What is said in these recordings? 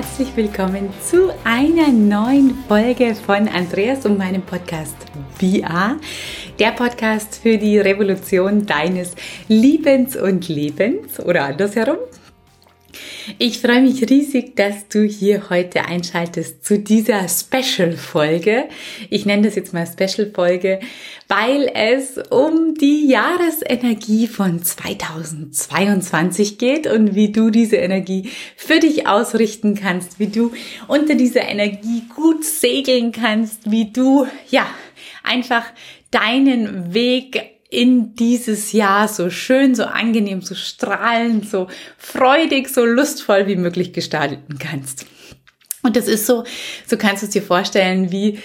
herzlich willkommen zu einer neuen Folge von Andreas und meinem Podcast VR, der Podcast für die Revolution deines Liebens und Lebens oder andersherum. Ich freue mich riesig, dass du hier heute einschaltest zu dieser Special-Folge. Ich nenne das jetzt mal Special-Folge, weil es um die Jahresenergie von 2022 geht und wie du diese Energie für dich ausrichten kannst, wie du unter dieser Energie gut segeln kannst, wie du, ja, einfach deinen Weg in dieses Jahr so schön, so angenehm, so strahlend, so freudig, so lustvoll wie möglich gestalten kannst. Und das ist so, so kannst du es dir vorstellen, wie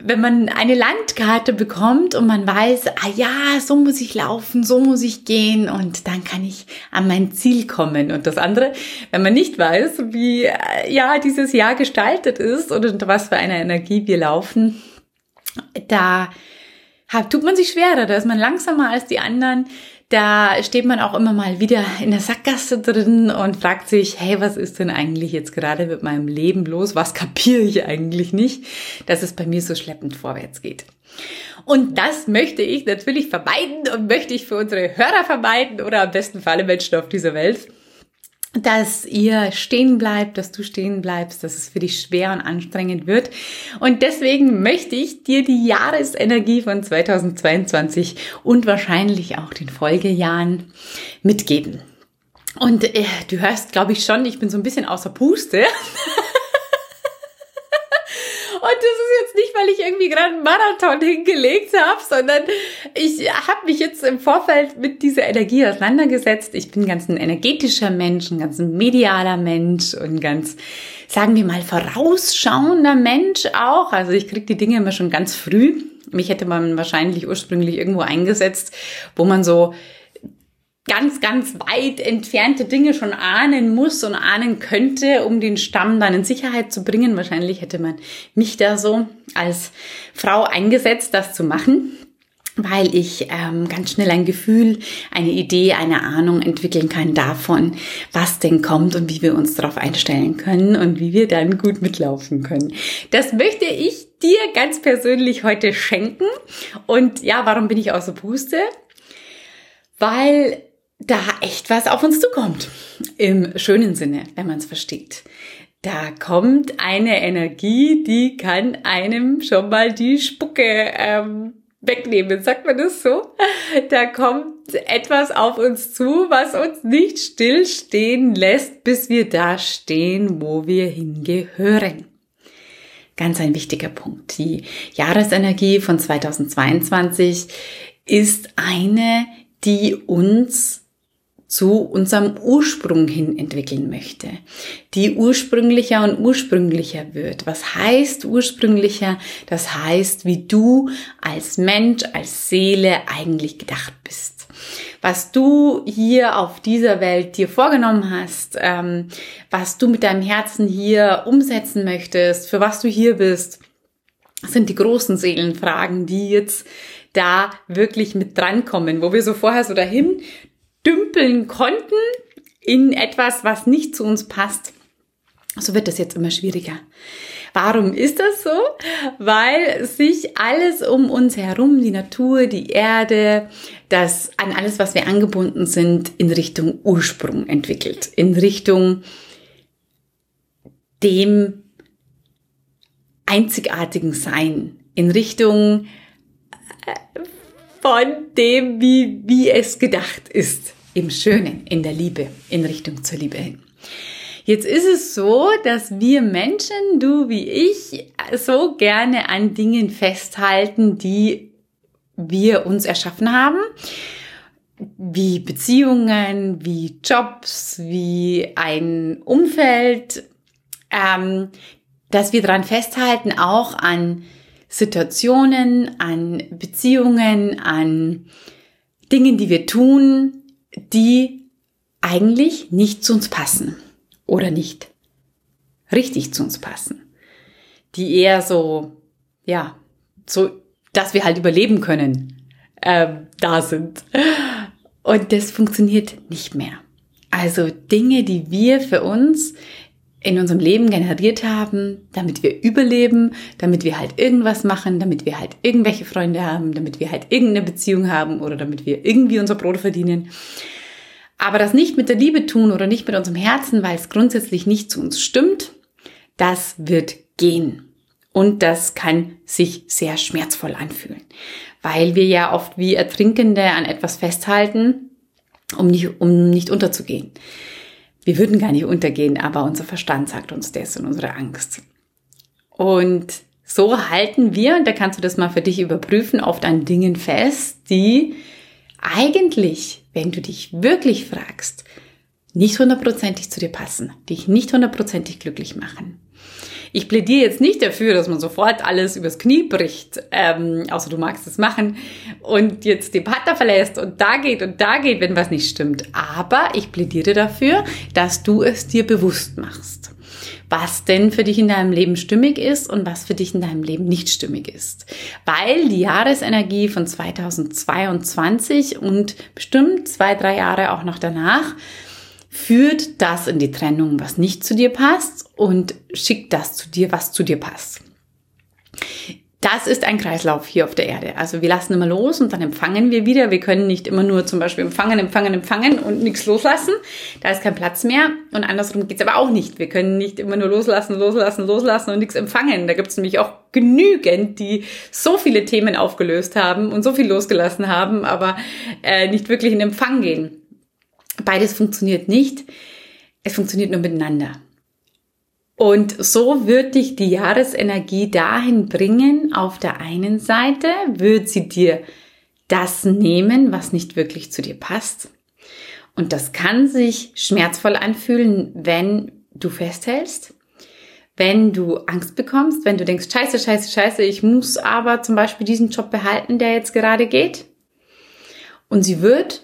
wenn man eine Landkarte bekommt und man weiß, ah ja, so muss ich laufen, so muss ich gehen und dann kann ich an mein Ziel kommen. Und das andere, wenn man nicht weiß, wie äh, ja dieses Jahr gestaltet ist unter was für eine Energie wir laufen, da tut man sich schwerer, da ist man langsamer als die anderen. Da steht man auch immer mal wieder in der Sackgasse drin und fragt sich, hey, was ist denn eigentlich jetzt gerade mit meinem Leben los? Was kapiere ich eigentlich nicht, dass es bei mir so schleppend vorwärts geht? Und das möchte ich natürlich vermeiden und möchte ich für unsere Hörer vermeiden oder am besten für alle Menschen auf dieser Welt dass ihr stehen bleibt, dass du stehen bleibst, dass es für dich schwer und anstrengend wird. Und deswegen möchte ich dir die Jahresenergie von 2022 und wahrscheinlich auch den Folgejahren mitgeben. Und äh, du hörst, glaube ich, schon, ich bin so ein bisschen außer Puste. Und das ist jetzt nicht, weil ich irgendwie gerade einen Marathon hingelegt habe, sondern ich habe mich jetzt im Vorfeld mit dieser Energie auseinandergesetzt. Ich bin ganz ein energetischer Mensch, ein ganz medialer Mensch und ganz, sagen wir mal, vorausschauender Mensch auch. Also ich kriege die Dinge immer schon ganz früh. Mich hätte man wahrscheinlich ursprünglich irgendwo eingesetzt, wo man so ganz, ganz weit entfernte Dinge schon ahnen muss und ahnen könnte, um den Stamm dann in Sicherheit zu bringen. Wahrscheinlich hätte man mich da so als Frau eingesetzt, das zu machen weil ich ähm, ganz schnell ein Gefühl, eine Idee, eine Ahnung entwickeln kann davon, was denn kommt und wie wir uns darauf einstellen können und wie wir dann gut mitlaufen können. Das möchte ich dir ganz persönlich heute schenken. Und ja, warum bin ich außer Puste? Weil da echt was auf uns zukommt. Im schönen Sinne, wenn man es versteht. Da kommt eine Energie, die kann einem schon mal die Spucke ähm, wegnehmen, sagt man das so? Da kommt etwas auf uns zu, was uns nicht stillstehen lässt, bis wir da stehen, wo wir hingehören. Ganz ein wichtiger Punkt. Die Jahresenergie von 2022 ist eine, die uns zu unserem Ursprung hin entwickeln möchte, die ursprünglicher und ursprünglicher wird. Was heißt ursprünglicher? Das heißt, wie du als Mensch, als Seele eigentlich gedacht bist. Was du hier auf dieser Welt dir vorgenommen hast, ähm, was du mit deinem Herzen hier umsetzen möchtest, für was du hier bist, sind die großen Seelenfragen, die jetzt da wirklich mit drankommen, wo wir so vorher so dahin dümpeln konnten in etwas, was nicht zu uns passt, so wird das jetzt immer schwieriger. Warum ist das so? Weil sich alles um uns herum, die Natur, die Erde, das an alles, was wir angebunden sind, in Richtung Ursprung entwickelt, in Richtung dem einzigartigen Sein, in Richtung äh, von dem, wie, wie es gedacht ist. Im Schönen, in der Liebe, in Richtung zur Liebe hin. Jetzt ist es so, dass wir Menschen, du wie ich, so gerne an Dingen festhalten, die wir uns erschaffen haben, wie Beziehungen, wie Jobs, wie ein Umfeld, ähm, dass wir daran festhalten, auch an Situationen, an Beziehungen, an Dingen, die wir tun, die eigentlich nicht zu uns passen oder nicht richtig zu uns passen. Die eher so, ja, so, dass wir halt überleben können, ähm, da sind. Und das funktioniert nicht mehr. Also Dinge, die wir für uns in unserem Leben generiert haben, damit wir überleben, damit wir halt irgendwas machen, damit wir halt irgendwelche Freunde haben, damit wir halt irgendeine Beziehung haben oder damit wir irgendwie unser Brot verdienen. Aber das nicht mit der Liebe tun oder nicht mit unserem Herzen, weil es grundsätzlich nicht zu uns stimmt, das wird gehen. Und das kann sich sehr schmerzvoll anfühlen, weil wir ja oft wie Ertrinkende an etwas festhalten, um nicht, um nicht unterzugehen. Wir würden gar nicht untergehen, aber unser Verstand sagt uns das und unsere Angst. Und so halten wir, und da kannst du das mal für dich überprüfen, oft an Dingen fest, die eigentlich, wenn du dich wirklich fragst, nicht hundertprozentig zu dir passen, dich nicht hundertprozentig glücklich machen. Ich plädiere jetzt nicht dafür, dass man sofort alles übers Knie bricht, ähm, außer du magst es machen und jetzt den Partner verlässt und da geht und da geht, wenn was nicht stimmt. Aber ich plädiere dafür, dass du es dir bewusst machst was denn für dich in deinem Leben stimmig ist und was für dich in deinem Leben nicht stimmig ist. Weil die Jahresenergie von 2022 und bestimmt zwei, drei Jahre auch noch danach führt das in die Trennung, was nicht zu dir passt und schickt das zu dir, was zu dir passt. Das ist ein Kreislauf hier auf der Erde. Also wir lassen immer los und dann empfangen wir wieder. Wir können nicht immer nur zum Beispiel empfangen, empfangen, empfangen und nichts loslassen. Da ist kein Platz mehr. Und andersrum geht's aber auch nicht. Wir können nicht immer nur loslassen, loslassen, loslassen und nichts empfangen. Da gibt's nämlich auch genügend, die so viele Themen aufgelöst haben und so viel losgelassen haben, aber äh, nicht wirklich in Empfang gehen. Beides funktioniert nicht. Es funktioniert nur miteinander. Und so wird dich die Jahresenergie dahin bringen, auf der einen Seite wird sie dir das nehmen, was nicht wirklich zu dir passt. Und das kann sich schmerzvoll anfühlen, wenn du festhältst, wenn du Angst bekommst, wenn du denkst, scheiße, scheiße, scheiße, ich muss aber zum Beispiel diesen Job behalten, der jetzt gerade geht. Und sie wird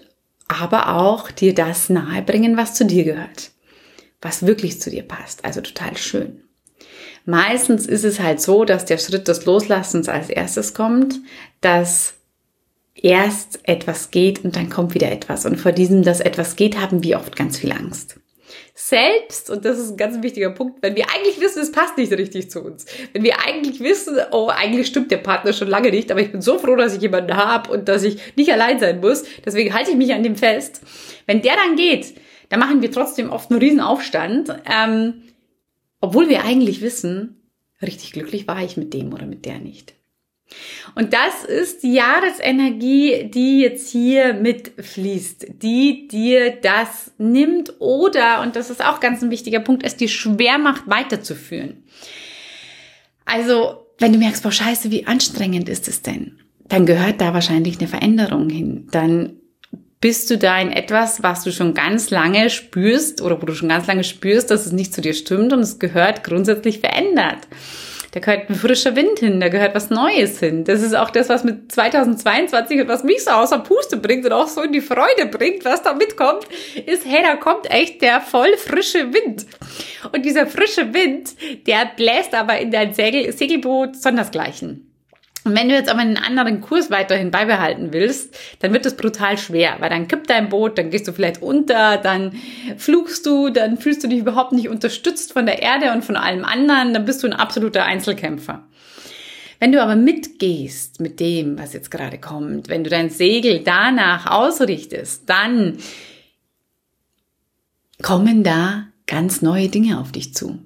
aber auch dir das nahebringen, was zu dir gehört, was wirklich zu dir passt. Also total schön. Meistens ist es halt so, dass der Schritt des Loslassens als erstes kommt, dass erst etwas geht und dann kommt wieder etwas. Und vor diesem, dass etwas geht, haben wir oft ganz viel Angst selbst, und das ist ein ganz wichtiger Punkt, wenn wir eigentlich wissen, es passt nicht richtig zu uns, wenn wir eigentlich wissen, oh, eigentlich stimmt der Partner schon lange nicht, aber ich bin so froh, dass ich jemanden habe und dass ich nicht allein sein muss, deswegen halte ich mich an dem fest. Wenn der dann geht, dann machen wir trotzdem oft einen riesen Aufstand, ähm, obwohl wir eigentlich wissen, richtig glücklich war ich mit dem oder mit der nicht. Und das ist die Jahresenergie, die jetzt hier mitfließt, die dir das nimmt oder, und das ist auch ganz ein wichtiger Punkt, es dir schwer macht, weiterzuführen. Also, wenn du merkst, boah, scheiße, wie anstrengend ist es denn? Dann gehört da wahrscheinlich eine Veränderung hin. Dann bist du da in etwas, was du schon ganz lange spürst oder wo du schon ganz lange spürst, dass es nicht zu dir stimmt und es gehört grundsätzlich verändert. Da gehört ein frischer Wind hin, da gehört was Neues hin. Das ist auch das, was mit 2022 und was mich so außer Puste bringt und auch so in die Freude bringt, was da mitkommt, ist, hey, da kommt echt der voll frische Wind. Und dieser frische Wind, der bläst aber in dein Segel, Segelboot sondersgleichen. Und wenn du jetzt aber einen anderen Kurs weiterhin beibehalten willst, dann wird das brutal schwer, weil dann kippt dein Boot, dann gehst du vielleicht unter, dann flugst du, dann fühlst du dich überhaupt nicht unterstützt von der Erde und von allem anderen, dann bist du ein absoluter Einzelkämpfer. Wenn du aber mitgehst mit dem, was jetzt gerade kommt, wenn du dein Segel danach ausrichtest, dann kommen da ganz neue Dinge auf dich zu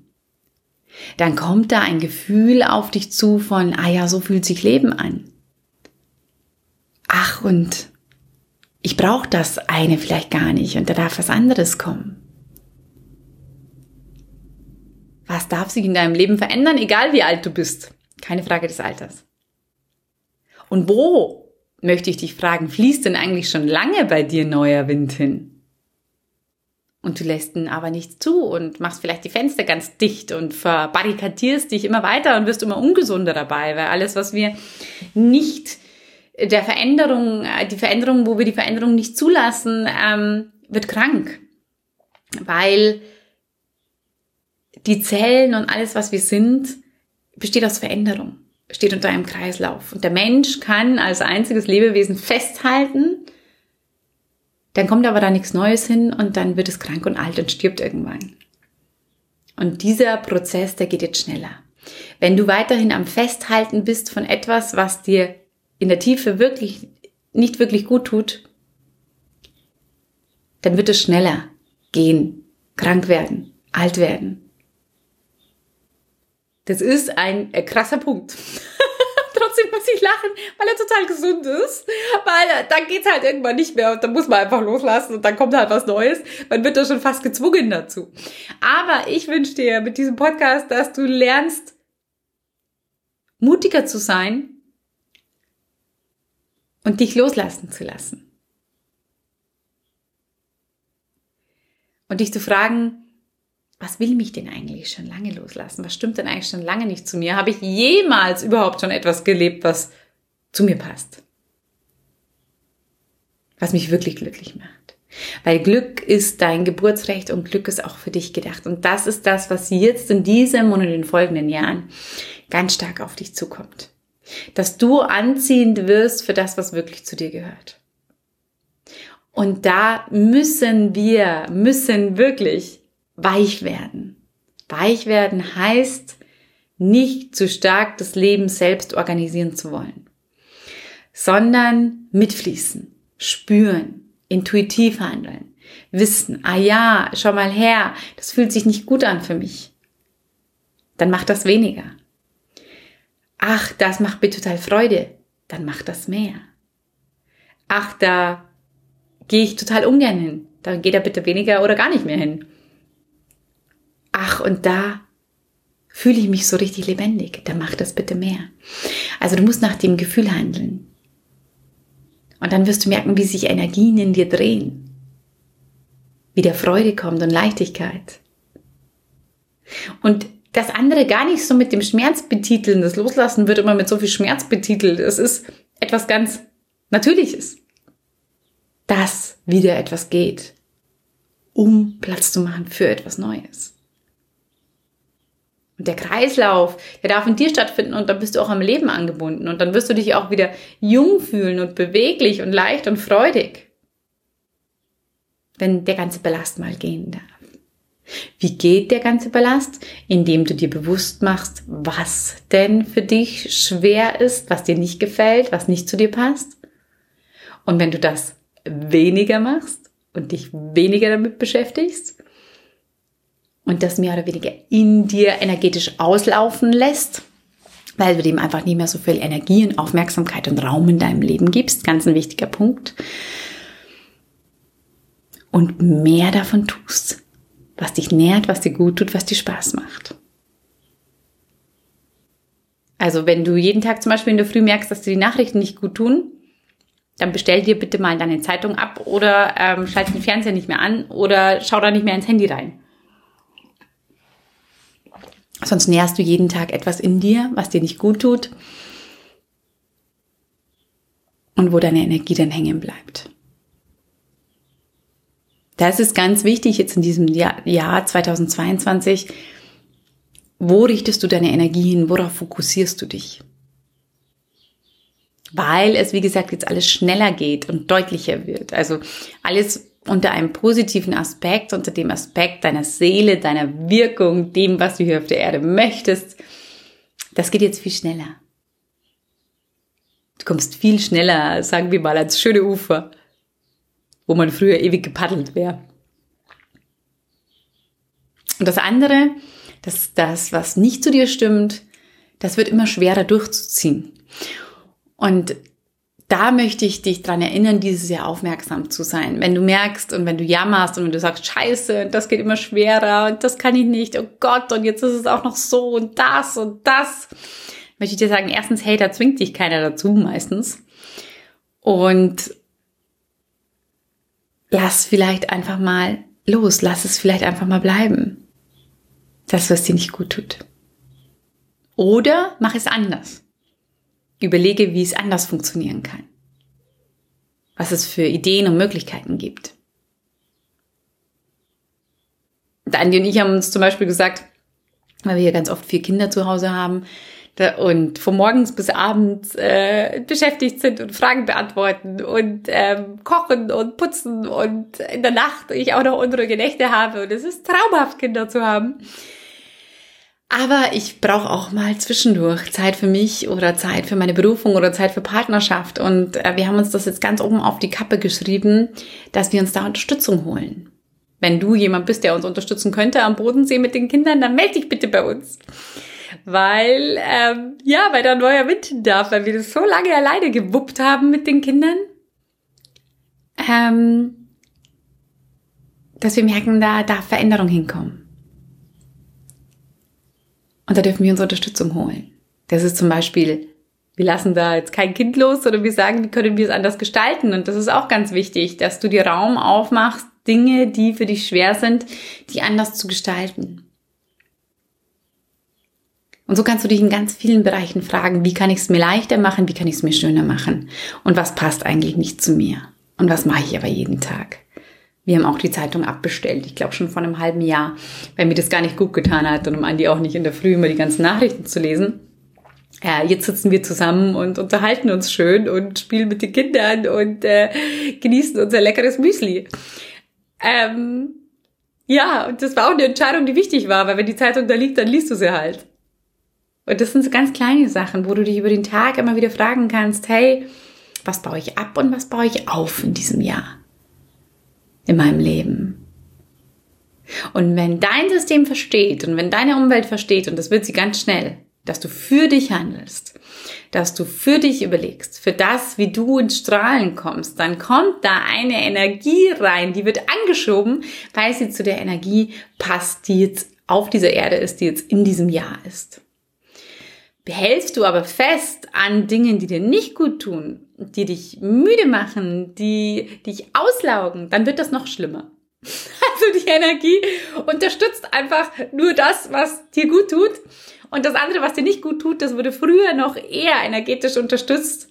dann kommt da ein Gefühl auf dich zu von, ah ja, so fühlt sich Leben an. Ach, und ich brauche das eine vielleicht gar nicht und da darf was anderes kommen. Was darf sich in deinem Leben verändern, egal wie alt du bist? Keine Frage des Alters. Und wo, möchte ich dich fragen, fließt denn eigentlich schon lange bei dir neuer Wind hin? Und du lässt ihn aber nicht zu und machst vielleicht die Fenster ganz dicht und verbarrikadierst dich immer weiter und wirst immer ungesunder dabei, weil alles, was wir nicht der Veränderung, die Veränderung, wo wir die Veränderung nicht zulassen, ähm, wird krank. Weil die Zellen und alles, was wir sind, besteht aus Veränderung, steht unter einem Kreislauf. Und der Mensch kann als einziges Lebewesen festhalten, dann kommt aber da nichts Neues hin und dann wird es krank und alt und stirbt irgendwann. Und dieser Prozess, der geht jetzt schneller. Wenn du weiterhin am Festhalten bist von etwas, was dir in der Tiefe wirklich nicht wirklich gut tut, dann wird es schneller gehen, krank werden, alt werden. Das ist ein äh, krasser Punkt. Trotzdem muss ich lachen, weil er total gesund ist. Weil äh, dann geht's halt irgendwann nicht mehr und dann muss man einfach loslassen und dann kommt halt was Neues. Man wird da schon fast gezwungen dazu. Aber ich wünsche dir mit diesem Podcast, dass du lernst, mutiger zu sein und dich loslassen zu lassen. Und dich zu fragen, was will mich denn eigentlich schon lange loslassen? Was stimmt denn eigentlich schon lange nicht zu mir? Habe ich jemals überhaupt schon etwas gelebt, was zu mir passt? Was mich wirklich glücklich macht. Weil Glück ist dein Geburtsrecht und Glück ist auch für dich gedacht. Und das ist das, was jetzt in diesem und in den folgenden Jahren ganz stark auf dich zukommt. Dass du anziehend wirst für das, was wirklich zu dir gehört. Und da müssen wir, müssen wirklich weich werden. Weich werden heißt, nicht zu stark das Leben selbst organisieren zu wollen, sondern mitfließen, spüren, intuitiv handeln, wissen, ah ja, schau mal her, das fühlt sich nicht gut an für mich. Dann mach das weniger. Ach, das macht mir total Freude. Dann mach das mehr. Ach, da gehe ich total ungern hin. Dann geht er bitte weniger oder gar nicht mehr hin. Ach, und da fühle ich mich so richtig lebendig. Dann mach das bitte mehr. Also du musst nach dem Gefühl handeln. Und dann wirst du merken, wie sich Energien in dir drehen. Wie der Freude kommt und Leichtigkeit. Und das andere gar nicht so mit dem Schmerz betiteln. Das Loslassen wird immer mit so viel Schmerz betitelt. Es ist etwas ganz Natürliches dass wieder etwas geht, um Platz zu machen für etwas Neues. Und der Kreislauf, der darf in dir stattfinden und dann bist du auch am Leben angebunden und dann wirst du dich auch wieder jung fühlen und beweglich und leicht und freudig. Wenn der ganze Ballast mal gehen darf. Wie geht der ganze Ballast? Indem du dir bewusst machst, was denn für dich schwer ist, was dir nicht gefällt, was nicht zu dir passt. Und wenn du das weniger machst und dich weniger damit beschäftigst und das mehr oder weniger in dir energetisch auslaufen lässt, weil du dem einfach nicht mehr so viel Energie und Aufmerksamkeit und Raum in deinem Leben gibst. Ganz ein wichtiger Punkt. Und mehr davon tust, was dich nährt, was dir gut tut, was dir Spaß macht. Also wenn du jeden Tag zum Beispiel in der Früh merkst, dass dir die Nachrichten nicht gut tun, dann bestell dir bitte mal deine Zeitung ab oder ähm, schalt den Fernseher nicht mehr an oder schau da nicht mehr ins Handy rein. Sonst nährst du jeden Tag etwas in dir, was dir nicht gut tut und wo deine Energie dann hängen bleibt. Das ist ganz wichtig jetzt in diesem Jahr, Jahr 2022. Wo richtest du deine Energie hin? Worauf fokussierst du dich? weil es, wie gesagt, jetzt alles schneller geht und deutlicher wird. Also alles unter einem positiven Aspekt, unter dem Aspekt deiner Seele, deiner Wirkung, dem, was du hier auf der Erde möchtest. Das geht jetzt viel schneller. Du kommst viel schneller, sagen wir mal, als schöne Ufer, wo man früher ewig gepaddelt wäre. Und das andere, das, das, was nicht zu dir stimmt, das wird immer schwerer durchzuziehen. Und da möchte ich dich dran erinnern, dieses Jahr aufmerksam zu sein. Wenn du merkst und wenn du jammerst und wenn du sagst, scheiße, das geht immer schwerer und das kann ich nicht, oh Gott, und jetzt ist es auch noch so und das und das, möchte ich dir sagen, erstens, hey, da zwingt dich keiner dazu meistens. Und lass vielleicht einfach mal los, lass es vielleicht einfach mal bleiben. Das, was dir nicht gut tut. Oder mach es anders. Überlege, wie es anders funktionieren kann. Was es für Ideen und Möglichkeiten gibt. Andi und ich haben uns zum Beispiel gesagt, weil wir hier ganz oft vier Kinder zu Hause haben und von morgens bis abends äh, beschäftigt sind und Fragen beantworten und ähm, kochen und putzen und in der Nacht ich auch noch unruhige Nächte habe und es ist traumhaft, Kinder zu haben Aber ich brauche auch mal zwischendurch Zeit für mich oder Zeit für meine Berufung oder Zeit für Partnerschaft. Und äh, wir haben uns das jetzt ganz oben auf die Kappe geschrieben, dass wir uns da Unterstützung holen. Wenn du jemand bist, der uns unterstützen könnte am Bodensee mit den Kindern, dann melde dich bitte bei uns. Weil, ähm, ja, weil da neuer Wind darf, weil wir das so lange alleine gewuppt haben mit den Kindern. Ähm, dass wir merken, da darf Veränderung hinkommen. Und da dürfen wir uns Unterstützung holen. Das ist zum Beispiel, wir lassen da jetzt kein Kind los, sondern wir sagen, wie können wir es anders gestalten? Und das ist auch ganz wichtig, dass du dir Raum aufmachst, Dinge, die für dich schwer sind, die anders zu gestalten. Und so kannst du dich in ganz vielen Bereichen fragen, wie kann ich es mir leichter machen, wie kann ich es mir schöner machen und was passt eigentlich nicht zu mir und was mache ich aber jeden Tag. Wir haben auch die Zeitung abbestellt, ich glaube schon vor einem halben Jahr, weil mir das gar nicht gut getan hat und um Andi auch nicht in der Früh immer die ganzen Nachrichten zu lesen. Ja, jetzt sitzen wir zusammen und unterhalten uns schön und spielen mit den Kindern und äh, genießen unser leckeres Müsli. Ähm, ja, und das war auch eine Entscheidung, die wichtig war, weil wenn die Zeitung da liegt, dann liest du sie halt. Und das sind so ganz kleine Sachen, wo du dich über den Tag immer wieder fragen kannst, hey, was baue ich ab und was baue ich auf in diesem Jahr? In meinem Leben. Und wenn dein System versteht und wenn deine Umwelt versteht, und das wird sie ganz schnell, dass du für dich handelst, dass du für dich überlegst, für das, wie du ins Strahlen kommst, dann kommt da eine Energie rein, die wird angeschoben, weil sie zu der Energie passt, die jetzt auf dieser Erde ist, die jetzt in diesem Jahr ist. Behältst du aber fest an Dingen, die dir nicht gut tun, die dich müde machen, die dich auslaugen, dann wird das noch schlimmer. Also die Energie unterstützt einfach nur das, was dir gut tut. Und das andere, was dir nicht gut tut, das wurde früher noch eher energetisch unterstützt,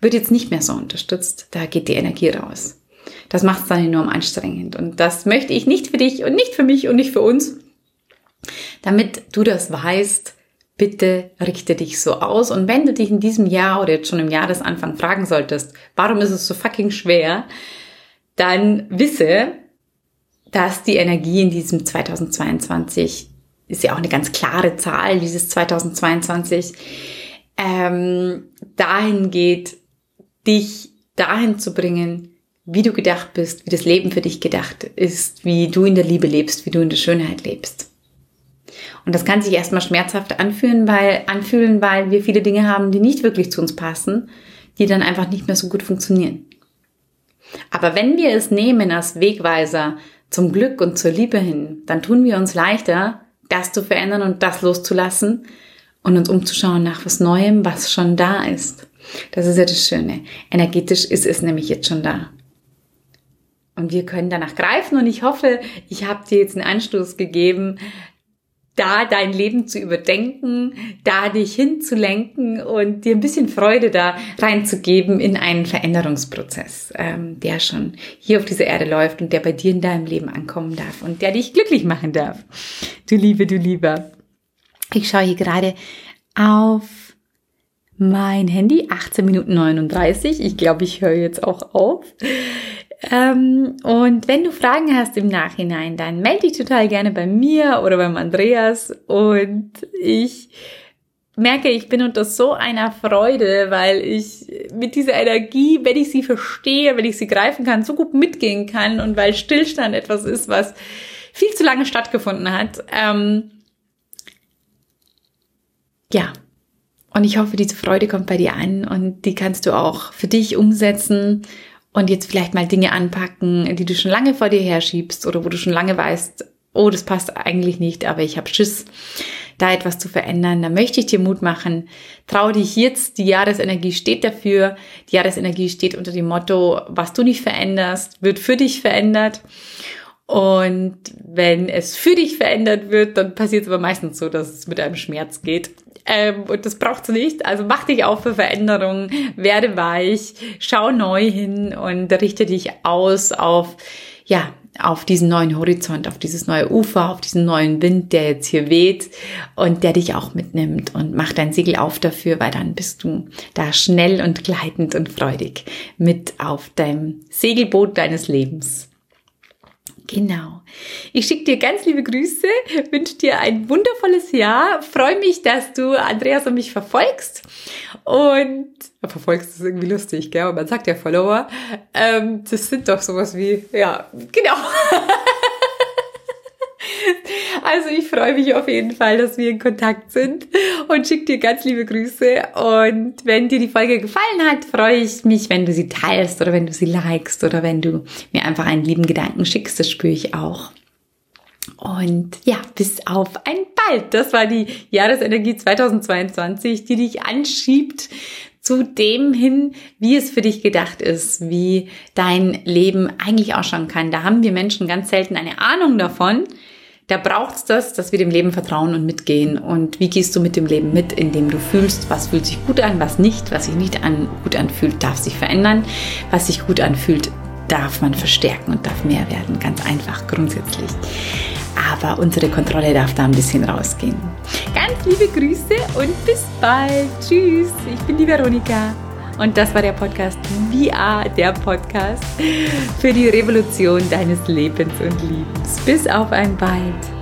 wird jetzt nicht mehr so unterstützt. Da geht die Energie raus. Das macht es dann enorm anstrengend. Und das möchte ich nicht für dich und nicht für mich und nicht für uns. Damit du das weißt, bitte richte dich so aus. Und wenn du dich in diesem Jahr oder jetzt schon im Jahresanfang fragen solltest, warum ist es so fucking schwer, dann wisse, dass die Energie in diesem 2022 ist ja auch eine ganz klare Zahl, dieses 2022, ähm, dahin geht, dich dahin zu bringen, wie du gedacht bist, wie das Leben für dich gedacht ist, wie du in der Liebe lebst, wie du in der Schönheit lebst. Und das kann sich erstmal schmerzhaft anfühlen, weil, anfühlen, weil wir viele Dinge haben, die nicht wirklich zu uns passen, die dann einfach nicht mehr so gut funktionieren. Aber wenn wir es nehmen als Wegweiser zum Glück und zur Liebe hin, dann tun wir uns leichter, das zu verändern und das loszulassen und uns umzuschauen nach was Neuem, was schon da ist. Das ist ja das Schöne. Energetisch ist es nämlich jetzt schon da. Und wir können danach greifen und ich hoffe, ich habe dir jetzt einen Anstoß gegeben, da dein Leben zu überdenken, da dich hinzulenken und dir ein bisschen Freude da reinzugeben in einen Veränderungsprozess, ähm, der schon hier auf dieser Erde läuft und der bei dir in deinem Leben ankommen darf und der dich glücklich machen darf. Du Liebe, du Lieber. Ich schaue hier gerade auf mein Handy, 18 Minuten 39. Ich glaube, ich höre jetzt auch auf. Ähm, und wenn du Fragen hast im Nachhinein, dann melde dich total gerne bei mir oder beim Andreas. Und ich merke, ich bin unter so einer Freude, weil ich mit dieser Energie, wenn ich sie verstehe, wenn ich sie greifen kann, so gut mitgehen kann und weil Stillstand etwas ist, was viel zu lange stattgefunden hat. Ähm, ja. Und ich hoffe, diese Freude kommt bei dir an und die kannst du auch für dich umsetzen und jetzt vielleicht mal Dinge anpacken, die du schon lange vor dir herschiebst oder wo du schon lange weißt, oh, das passt eigentlich nicht, aber ich habe Schiss, da etwas zu verändern. Da möchte ich dir Mut machen. Trau dich jetzt. Die Jahresenergie steht dafür. Die Jahresenergie steht unter dem Motto, was du nicht veränderst, wird für dich verändert. Und wenn es für dich verändert wird, dann passiert es aber meistens so, dass es mit einem Schmerz geht. Ähm, und das braucht's nicht. Also mach dich auf für Veränderungen, werde weich, schau neu hin und richte dich aus auf, ja, auf diesen neuen Horizont, auf dieses neue Ufer, auf diesen neuen Wind, der jetzt hier weht und der dich auch mitnimmt und mach dein Segel auf dafür, weil dann bist du da schnell und gleitend und freudig mit auf deinem Segelboot deines Lebens. Genau. Ich schicke dir ganz liebe Grüße, wünsche dir ein wundervolles Jahr, freue mich, dass du Andreas und mich verfolgst und verfolgst ist irgendwie lustig, gell? Und man sagt ja Follower, ähm, das sind doch sowas wie, ja, genau. Also ich freue mich auf jeden Fall, dass wir in Kontakt sind und schicke dir ganz liebe Grüße. Und wenn dir die Folge gefallen hat, freue ich mich, wenn du sie teilst oder wenn du sie likest oder wenn du mir einfach einen lieben Gedanken schickst. Das spüre ich auch. Und ja, bis auf ein bald. Das war die Jahresenergie 2022, die dich anschiebt zu dem hin, wie es für dich gedacht ist, wie dein Leben eigentlich ausschauen kann. Da haben wir Menschen ganz selten eine Ahnung davon. Da braucht es das, dass wir dem Leben vertrauen und mitgehen. Und wie gehst du mit dem Leben mit, indem du fühlst, was fühlt sich gut an, was nicht, was sich nicht an, gut anfühlt, darf sich verändern, was sich gut anfühlt, darf man verstärken und darf mehr werden. Ganz einfach, grundsätzlich. Aber unsere Kontrolle darf da ein bisschen rausgehen. Ganz liebe Grüße und bis bald. Tschüss, ich bin die Veronika. Und das war der Podcast VR, der Podcast für die Revolution deines Lebens und Liebens. Bis auf ein bald.